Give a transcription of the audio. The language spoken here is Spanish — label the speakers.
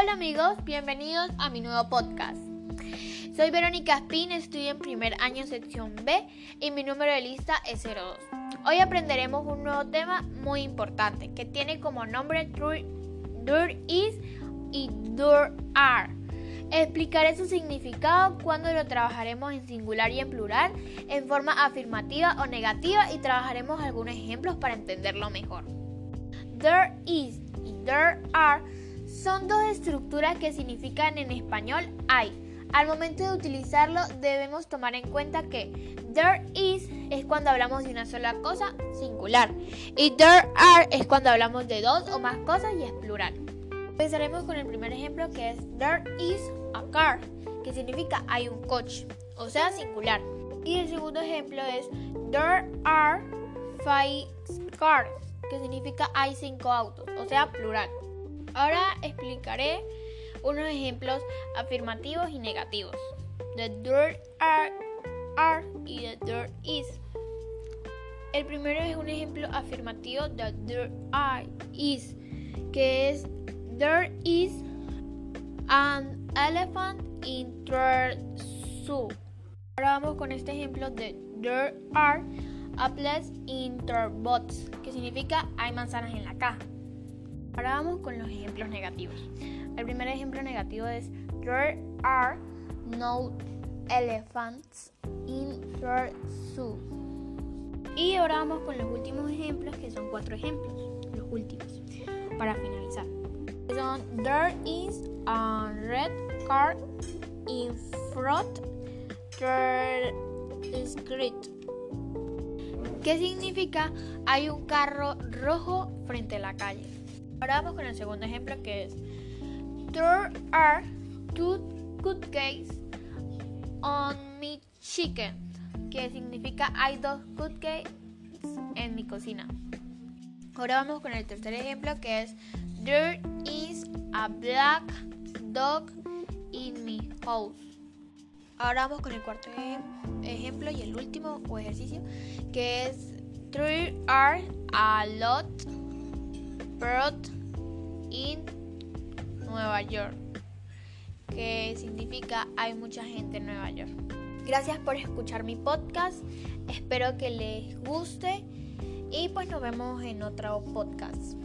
Speaker 1: Hola amigos, bienvenidos a mi nuevo podcast. Soy Verónica Spin, estudio en primer año sección B y mi número de lista es 02. Hoy aprenderemos un nuevo tema muy importante que tiene como nombre Dur is y Dur are. Explicaré su significado cuando lo trabajaremos en singular y en plural, en forma afirmativa o negativa y trabajaremos algunos ejemplos para entenderlo mejor. There is y there are son dos estructuras que significan en español hay. Al momento de utilizarlo debemos tomar en cuenta que there is es cuando hablamos de una sola cosa singular y there are es cuando hablamos de dos o más cosas y es plural. Empezaremos con el primer ejemplo que es There is a car, que significa hay un coche, o sea, singular. Y el segundo ejemplo es There are five cars, que significa hay cinco autos, o sea, plural. Ahora explicaré unos ejemplos afirmativos y negativos. The there are, are y the there is. El primero es un ejemplo afirmativo de there are is, que es There is an elephant in the zoo. Ahora vamos con este ejemplo de There are apples in the box, que significa hay manzanas en la caja. Ahora vamos con los ejemplos negativos. El primer ejemplo negativo es There are no elephants in the zoo. Y ahora vamos con los últimos ejemplos, que son cuatro ejemplos, los últimos, para finalizar. There is a red car in front the street. ¿Qué significa? Hay un carro rojo frente a la calle. Ahora vamos con el segundo ejemplo que es There are two cupcakes on my chicken. Que significa hay dos cupcakes en mi cocina. Ahora vamos con el tercer ejemplo que es There is a black dog in my house. Ahora vamos con el cuarto ejemplo y el último o ejercicio que es There are a lot birds in Nueva York que significa hay mucha gente en Nueva York. Gracias por escuchar mi podcast, espero que les guste y pues nos vemos en otro podcast.